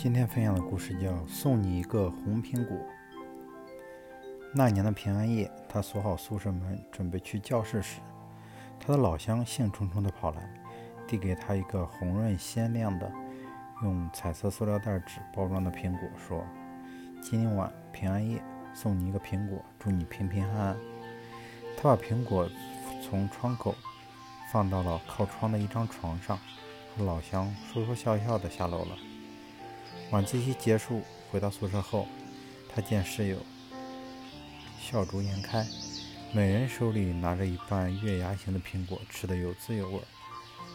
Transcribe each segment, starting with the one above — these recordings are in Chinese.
今天分享的故事叫《送你一个红苹果》。那年的平安夜，他锁好宿舍门，准备去教室时，他的老乡兴冲冲地跑来，递给他一个红润鲜亮的、用彩色塑料袋纸包装的苹果，说：“今晚平安夜，送你一个苹果，祝你平平安安。”他把苹果从窗口放到了靠窗的一张床上，和老乡说说笑笑地下楼了。晚自习结束，回到宿舍后，他见室友笑逐颜开，每人手里拿着一半月牙形的苹果，吃的有滋有味。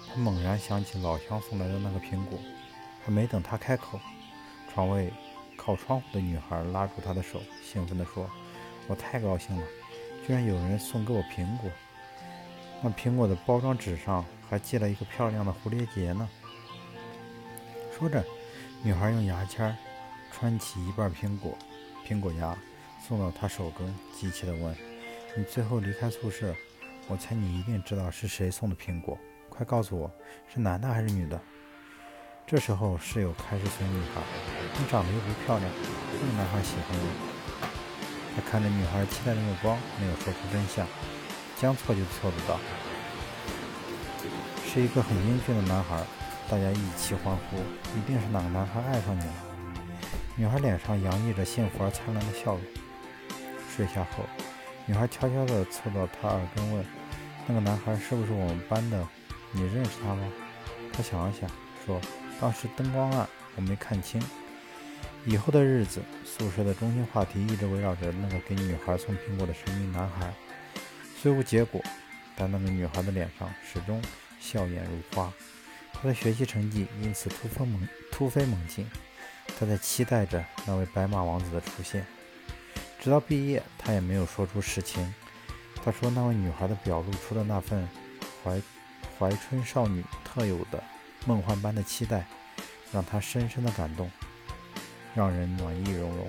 他猛然想起老乡送来的那个苹果，还没等他开口，床位靠窗户的女孩拉住他的手，兴奋地说：“我太高兴了，居然有人送给我苹果！那苹果的包装纸上还系了一个漂亮的蝴蝶结呢。”说着。女孩用牙签穿起一半苹果，苹果牙送到他手中，急切地问：“你最后离开宿舍，我猜你一定知道是谁送的苹果，快告诉我，是男的还是女的？”这时候室友开始损女孩：“你长得又不漂亮，没有男孩喜欢你。”他看着女孩期待的目光，没有说出真相，将错就错的道：“是一个很英俊的男孩。”大家一起欢呼，一定是哪个男孩爱上你了。女孩脸上洋溢着幸福而灿烂的笑容。睡下后，女孩悄悄地凑到他耳边问：“那个男孩是不是我们班的？你认识他吗？”他想了想，说：“当时灯光暗，我没看清。”以后的日子，宿舍的中心话题一直围绕着那个给女孩送苹果的神秘男孩。虽无结果，但那个女孩的脸上始终笑颜如花。他的学习成绩因此突飞猛突飞猛进，他在期待着那位白马王子的出现。直到毕业，他也没有说出实情。他说，那位女孩的表露出的那份怀怀春少女特有的梦幻般的期待，让他深深的感动，让人暖意融融。